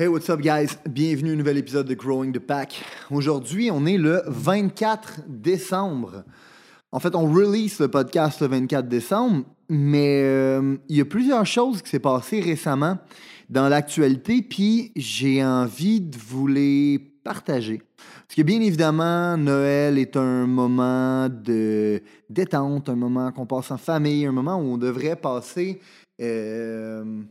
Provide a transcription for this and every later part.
Hey, what's up, guys? Bienvenue à un nouvel épisode de Growing the Pack. Aujourd'hui, on est le 24 décembre. En fait, on release le podcast le 24 décembre, mais euh, il y a plusieurs choses qui s'est passées récemment dans l'actualité, puis j'ai envie de vous les partager. Parce que bien évidemment, Noël est un moment de détente, un moment qu'on passe en famille, un moment où on devrait passer euh,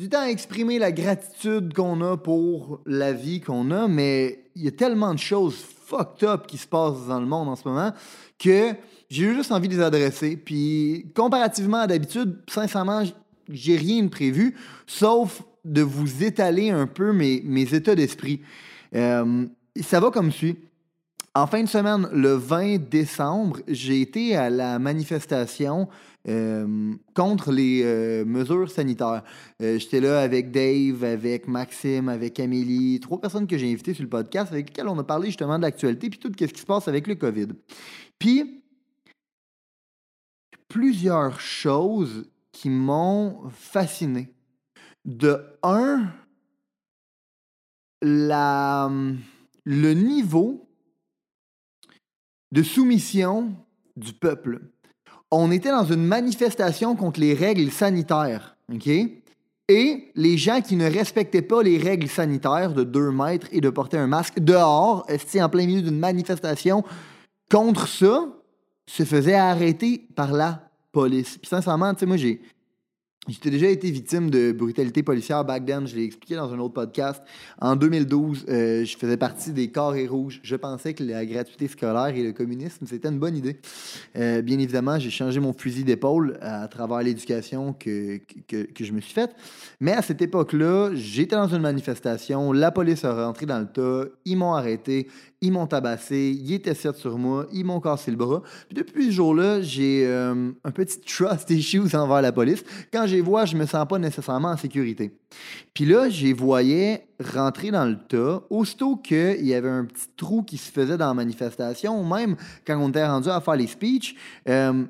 du temps à exprimer la gratitude qu'on a pour la vie qu'on a, mais il y a tellement de choses fucked up qui se passent dans le monde en ce moment que j'ai juste envie de les adresser. Puis comparativement à d'habitude, sincèrement, j'ai rien de prévu, sauf de vous étaler un peu mes, états d'esprit. Euh, ça va comme suit. En fin de semaine, le 20 décembre, j'ai été à la manifestation euh, contre les euh, mesures sanitaires. Euh, j'étais là avec Dave, avec Maxime, avec Amélie, trois personnes que j'ai invitées sur le podcast avec lesquelles on a parlé justement de l'actualité puis tout ce qui se passe avec le COVID. Puis, plusieurs choses qui m'ont fasciné. De un, la, le niveau de soumission du peuple on était dans une manifestation contre les règles sanitaires, OK? Et les gens qui ne respectaient pas les règles sanitaires de 2 mètres et de porter un masque dehors, en plein milieu d'une manifestation contre ça, se faisaient arrêter par la police. Puis sincèrement, tu sais, moi, j'ai, J'étais déjà été victime de brutalité policière back then, je l'ai expliqué dans un autre podcast. En 2012, euh, je faisais partie des carrés rouges. Je pensais que la gratuité scolaire et le communisme, c'était une bonne idée. Euh, bien évidemment, j'ai changé mon fusil d'épaule à travers l'éducation que, que, que, je me suis faite. Mais à cette époque-là, j'étais dans une manifestation, la police a rentré dans le tas, ils m'ont arrêté, ils m'ont tabassé, ils étaient sept sur moi, ils m'ont cassé le bras. Puis depuis ce jour-là, j'ai euh, un petit trust issues envers la police. Quand je les vois, je me sens pas nécessairement en sécurité. Puis là, les voyais rentrer dans le tas. Aussitôt qu'il y avait un petit trou qui se faisait dans la manifestation, même quand on était rendu à faire les speeches, euh,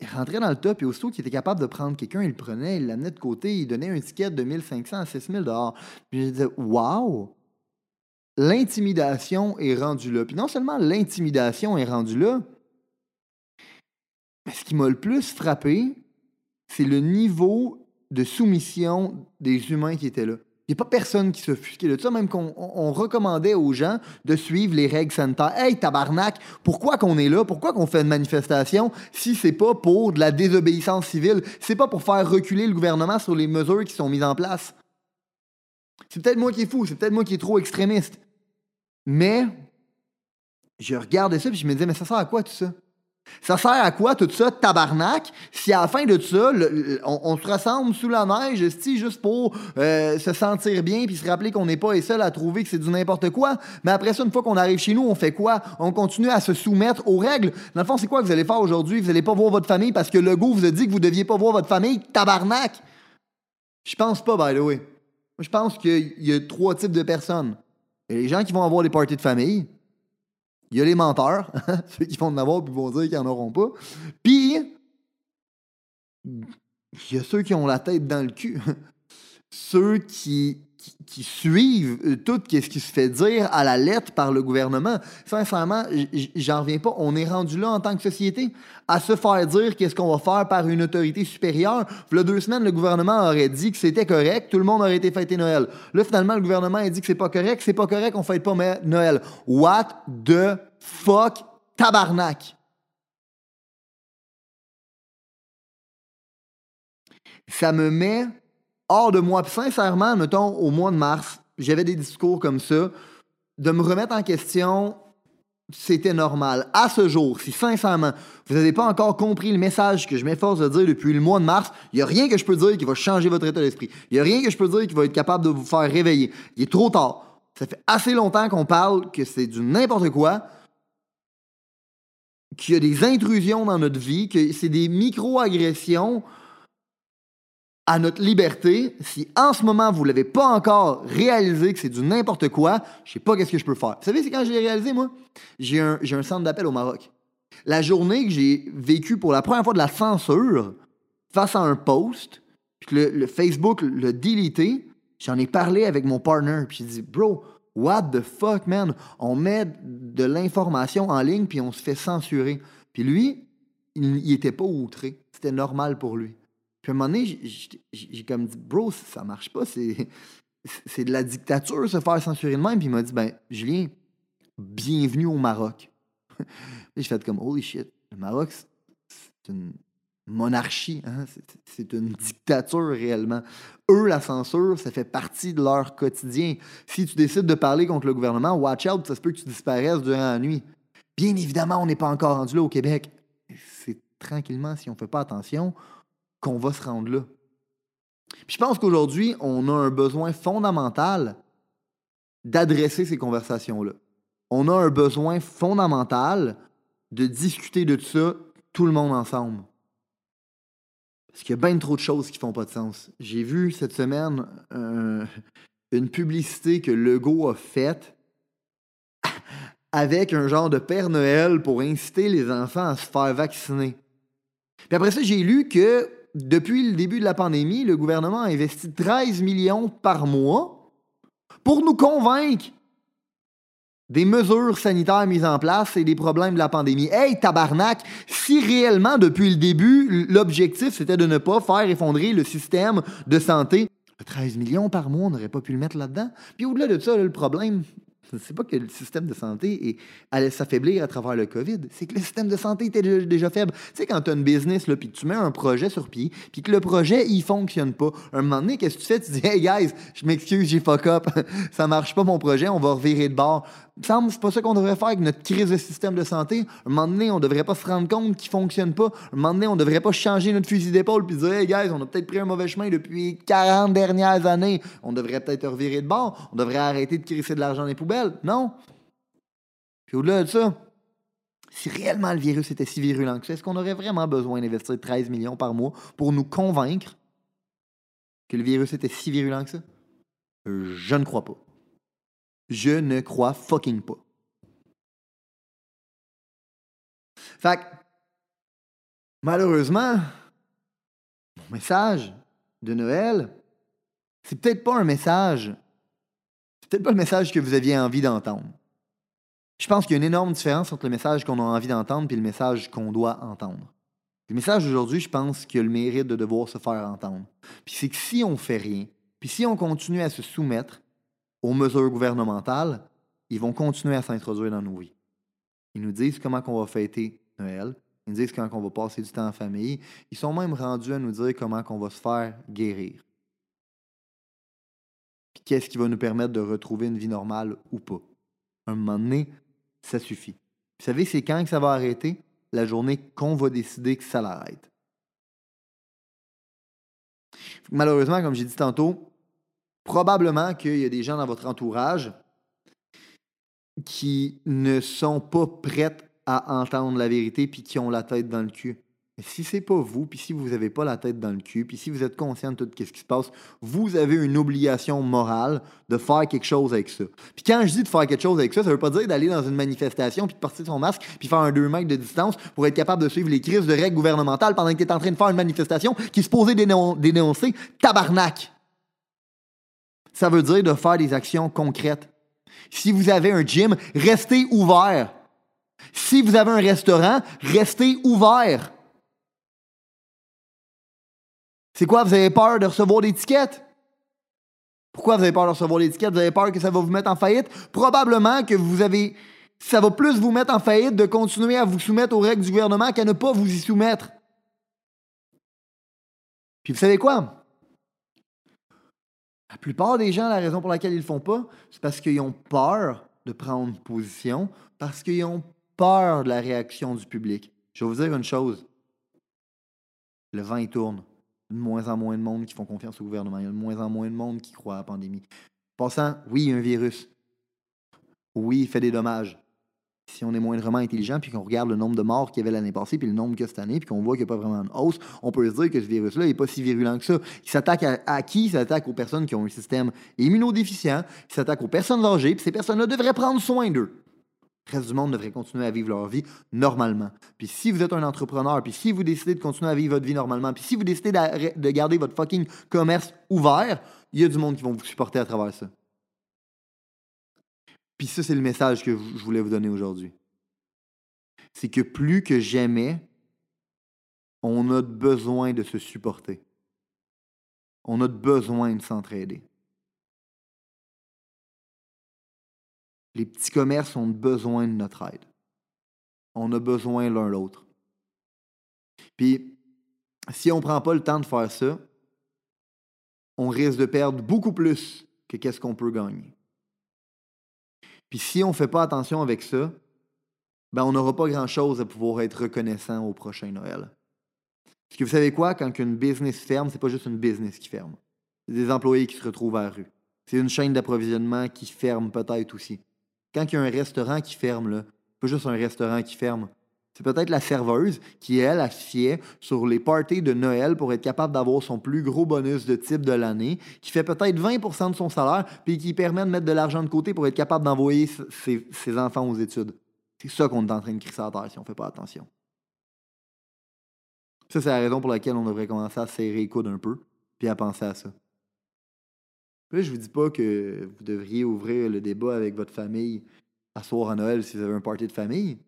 il rentrait dans le tas, puis aussitôt qu'il était capable de prendre quelqu'un, il le prenait, il l'amenait de côté, il donnait un ticket de 1500 à 6000 dehors. Puis je disais, waouh! L'intimidation est rendue là. Puis non seulement l'intimidation est rendue là, mais ce qui m'a le plus frappé, c'est le niveau de soumission des humains qui étaient là. Il n'y a pas personne qui s'offusquait de ça, même qu'on on recommandait aux gens de suivre les règles sanitaires. Hey, tabarnak, pourquoi qu'on est là? Pourquoi qu'on fait une manifestation si c'est pas pour de la désobéissance civile? C'est pas pour faire reculer le gouvernement sur les mesures qui sont mises en place. C'est peut-être moi qui est fou, c'est peut-être moi qui est trop extrémiste. Mais je regardais ça et je me disais, mais ça sert à quoi tout ça? Ça sert à quoi tout ça, tabarnak, si à la fin de ça, on, se rassemble sous la neige, juste pour euh, se sentir bien puis se rappeler qu'on n'est pas les seuls à trouver que c'est du n'importe quoi. Mais après ça, une fois qu'on arrive chez nous, on fait quoi? On continue à se soumettre aux règles. Dans le fond, c'est quoi que vous allez faire aujourd'hui? Vous n'allez pas voir votre famille parce que le goût vous a dit que vous deviez pas voir votre famille, tabarnak! Je pense pas, by the way. Je pense qu'il y a trois types de personnes. A les gens qui vont avoir des parties de famille. Il y a les menteurs, ceux qui vont en avoir puis vont dire qu'ils n'en auront pas. Puis, il y a ceux qui ont la tête dans le cul. ceux qui qui, suivent euh, tout ce qui se fait dire à la lettre par le gouvernement. Sincèrement, j'en reviens pas. On est rendu là en tant que société à se faire dire qu'est-ce qu'on va faire par une autorité supérieure. Il y a deux semaines, le gouvernement aurait dit que c'était correct, tout le monde aurait été fêté Noël. Là, finalement, le gouvernement a dit que c'est pas correct, c'est pas correct, on fête pas Noël. What the fuck? Tabarnak? Ça me met hors de moi. Puis sincèrement, mettons, au mois de mars, j'avais des discours comme ça. De me remettre en question, c'était normal. À ce jour, si sincèrement, vous n'avez pas encore compris le message que je m'efforce de dire depuis le mois de mars, il n'y a rien que je peux dire qui va changer votre état d'esprit. Il n'y a rien que je peux dire qui va être capable de vous faire réveiller. Il est trop tard. Ça fait assez longtemps qu'on parle que c'est du n'importe quoi. qu'il y a des intrusions dans notre vie, que c'est des micro-agressions à notre liberté, si en ce moment vous ne l'avez pas encore réalisé que c'est du n'importe quoi, je sais pas qu'est-ce que je peux faire. Vous savez, c'est quand je l'ai réalisé, moi? J'ai un, centre d'appel au Maroc. La journée que j'ai vécu pour la première fois de la censure face à un post, puis que le, le Facebook l'a délité, j'en ai parlé avec mon partner, puis j'ai dit, bro, what the fuck, man? On met de l'information en ligne, puis on se fait censurer. Puis lui, il n'était pas outré. C'était normal pour lui. Puis à un moment donné, j'ai comme dit, bro, ça marche pas, c'est, c'est de la dictature se faire censurer de même. Puis il m'a dit, ben, Julien, bienvenue au Maroc. j'ai fait comme, holy shit, le Maroc, c'est une monarchie, hein? c'est une dictature réellement. Eux, la censure, ça fait partie de leur quotidien. Si tu décides de parler contre le gouvernement, watch out, ça se peut que tu disparaisses durant la nuit. Bien évidemment, on n'est pas encore rendu là au Québec. C'est tranquillement, si on ne fait pas attention, qu'on va se rendre là. Puis je pense qu'aujourd'hui, on a un besoin fondamental d'adresser ces conversations-là. On a un besoin fondamental de discuter de tout ça, tout le monde ensemble. Parce qu'il y a bien trop de choses qui font pas de sens. J'ai vu cette semaine euh, une publicité que Legault a faite avec un genre de Père Noël pour inciter les enfants à se faire vacciner. Puis après ça, j'ai lu que depuis le début de la pandémie, le gouvernement a investi 13 millions par mois pour nous convaincre des mesures sanitaires mises en place et des problèmes de la pandémie. Hey, tabarnak, si réellement depuis le début, l'objectif c'était de ne pas faire effondrer le système de santé, 13 millions par mois, on n'aurait pas pu le mettre là-dedans. Puis au-delà de ça, le problème, c'est pas que le système de santé allait s'affaiblir à travers le COVID, c'est que le système de santé était déjà faible. Tu sais, quand tu as une business, là, puis tu mets un projet sur pied, puis que le projet, il fonctionne pas, un moment donné, qu'est-ce que tu fais? Tu dis, hey guys, je m'excuse, j'ai fuck up, ça marche pas mon projet, on va revirer de bord semble c'est pas ça qu'on devrait faire avec notre crise de système de santé. Un moment donné, on devrait pas se rendre compte qu'il fonctionne pas. Un moment donné, on devrait pas changer notre fusil d'épaule puis dire Hey guys, on a peut-être pris un mauvais chemin depuis 40 dernières années. On devrait peut-être revirer de bord. On devrait arrêter de crisser de l'argent dans les poubelles. Non. Puis au-delà de ça, si réellement le virus était si virulent que ça, est-ce qu'on aurait vraiment besoin d'investir 13 millions par mois pour nous convaincre que le virus était si virulent que ça? Je ne crois pas. Je ne crois fucking pas. Fait malheureusement, mon message de Noël, c'est peut-être pas un message, peut-être pas le message que vous aviez envie d'entendre. Je pense qu'il y a une énorme différence entre le message qu'on a envie d'entendre et le message qu'on doit entendre. Le message d'aujourd'hui, je pense qu'il a le mérite de devoir se faire entendre. Puis c'est que si on fait rien, puis si on continue à se soumettre, aux mesures gouvernementales, ils vont continuer à s'introduire dans nos vies. Ils nous disent comment on va fêter Noël. Ils nous disent comment on va passer du temps en famille. Ils sont même rendus à nous dire comment on va se faire guérir. Qu'est-ce qui va nous permettre de retrouver une vie normale ou pas. un moment donné, ça suffit. Vous savez, c'est quand que ça va arrêter? La journée qu'on va décider que ça l'arrête. Malheureusement, comme j'ai dit tantôt, probablement qu'il y a des gens dans votre entourage qui ne sont pas prêts à entendre la vérité puis qui ont la tête dans le cul. Si c'est pas vous, puis si vous n'avez pas la tête dans le cul, puis si vous êtes conscient de tout ce qui se passe, vous avez une obligation morale de faire quelque chose avec ça. Puis quand je dis de faire quelque chose avec ça, ça veut pas dire d'aller dans une manifestation puis de porter son masque puis faire un 2 mètres de distance pour être capable de suivre les crises de règles gouvernementales pendant que tu es en train de faire une manifestation qui se posait dénoncer tabarnak ça veut dire de faire des actions concrètes. Si vous avez un gym, restez ouvert. Si vous avez un restaurant, restez ouvert. C'est quoi, vous avez peur de recevoir l'étiquette? Pourquoi vous avez peur de recevoir l'étiquette? Vous avez peur que ça va vous mettre en faillite? Probablement que vous avez. Ça va plus vous mettre en faillite de continuer à vous soumettre aux règles du gouvernement qu'à ne pas vous y soumettre. Puis vous savez quoi? La plupart des gens, la raison pour laquelle ils le font pas, c'est parce qu'ils ont peur de prendre position, parce qu'ils ont peur de la réaction du public. Je vais vous dire une chose. Le vent, il tourne. De moins en moins de monde qui font confiance au gouvernement. Il y a de moins en moins de monde qui croit à la pandémie. Passant, oui, il y a un virus. Oui, il fait des dommages. Si on est moindrement intelligent, puis qu'on regarde le nombre de morts qu'il y avait l'année passée, puis le nombre a cette année, puis qu'on voit qu'il n'y a pas vraiment de hausse, on peut se dire que ce virus-là n'est pas si virulent que ça. Il s'attaque à, à qui? Il s'attaque aux personnes qui ont un système immunodéficient, il s'attaque aux personnes âgées, puis ces personnes-là devraient prendre soin d'eux. Le reste du monde devrait continuer à vivre leur vie normalement. Puis si vous êtes un entrepreneur, puis si vous décidez de continuer à vivre votre vie normalement, puis si vous décidez de, de garder votre fucking commerce ouvert, il y a du monde qui vont vous supporter à travers ça. Puis ça, c'est le message que je voulais vous donner aujourd'hui. C'est que plus que jamais, on a besoin de se supporter. On a besoin de s'entraider. Les petits commerces ont besoin de notre aide. On a besoin l'un l'autre. Puis, si on ne prend pas le temps de faire ça, on risque de perdre beaucoup plus que qu'est-ce qu'on peut gagner. Puis si on ne fait pas attention avec ça, ben on n'aura pas grand-chose à pouvoir être reconnaissant au prochain Noël. Parce que vous savez quoi, quand une business ferme, c'est pas juste une business qui ferme. C'est des employés qui se retrouvent à la rue. C'est une chaîne d'approvisionnement qui ferme peut-être aussi. Quand il y a un restaurant qui ferme, là, pas juste un restaurant qui ferme, c'est peut-être la serveuse qui, elle, a fié sur les parties de Noël pour être capable d'avoir son plus gros bonus de type de l'année, qui fait peut-être 20% de son salaire, puis qui permet de mettre de l'argent de côté pour être capable d'envoyer ses, enfants aux études. C'est ça qu'on est en train de crisser à terre si on ne fait pas attention. Ça, c'est la raison pour laquelle on devrait commencer à serrer les coudes un peu, puis à penser à ça. Puis là, je vous dis pas que vous devriez ouvrir le débat avec votre famille à soir à Noël si vous avez un party de famille.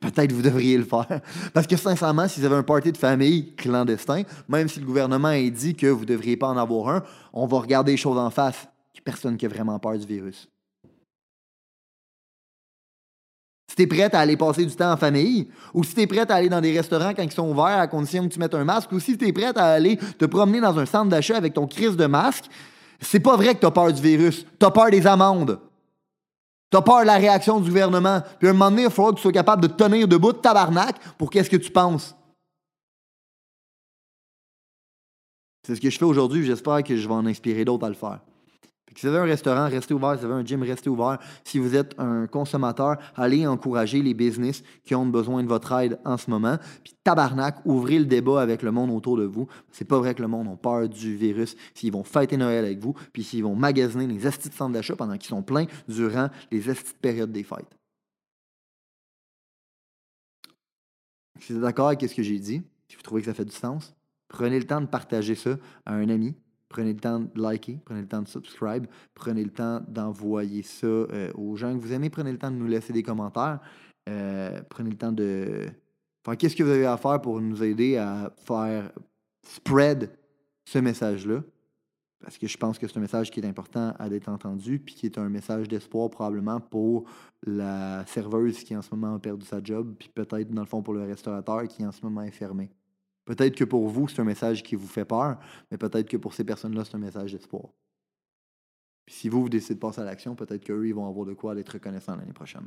Peut-être vous devriez le faire. Parce que sincèrement, si vous avez un party de famille clandestin, même si le gouvernement a dit que vous ne devriez pas en avoir un, on va regarder les choses en face. Personne qui a vraiment peur du virus. Si tu es prête à aller passer du temps en famille, ou si tu es prête à aller dans des restaurants quand ils sont ouverts à condition que tu mettes un masque, ou si tu es prête à aller te promener dans un centre d'achat avec ton crise de masque, c'est pas vrai que tu as peur du virus. Tu as peur des amendes. Tu as peur de la réaction du gouvernement. Puis à un moment donné, il faudra que tu sois capable de tenir debout de tabarnak pour qu'est-ce que tu penses. C'est ce que je fais aujourd'hui. J'espère que je vais en inspirer d'autres à le faire. Si vous avez un restaurant, restez ouvert. Si vous avez un gym, restez ouvert. Si vous êtes un consommateur, allez encourager les business qui ont besoin de votre aide en ce moment. Puis tabarnak, ouvrez le débat avec le monde autour de vous. C'est pas vrai que le monde a peur du virus. S'ils vont fêter Noël avec vous, puis s'ils vont magasiner les estis de centres d'achat pendant qu'ils sont pleins durant les estis de période des fêtes. Si vous êtes d'accord avec ce que j'ai dit, si vous trouvez que ça fait du sens, prenez le temps de partager ça à un ami, Prenez le temps de liker, prenez le temps de subscribe, prenez le temps d'envoyer ça euh, aux gens que vous aimez, prenez le temps de nous laisser des commentaires, euh, prenez le temps de... Enfin, qu'est-ce que vous avez à faire pour nous aider à faire spread ce message-là? Parce que je pense que c'est un message qui est important à être entendu, puis qui est un message d'espoir probablement pour la serveuse qui en ce moment a perdu sa job, puis peut-être dans le fond pour le restaurateur qui en ce moment est fermé. Peut-être que pour vous, c'est un message qui vous fait peur, mais peut-être que pour ces personnes-là, c'est un message d'espoir. Puis si vous, vous décidez de passer à l'action, peut-être qu'eux, ils vont avoir de quoi être reconnaissants l'année prochaine.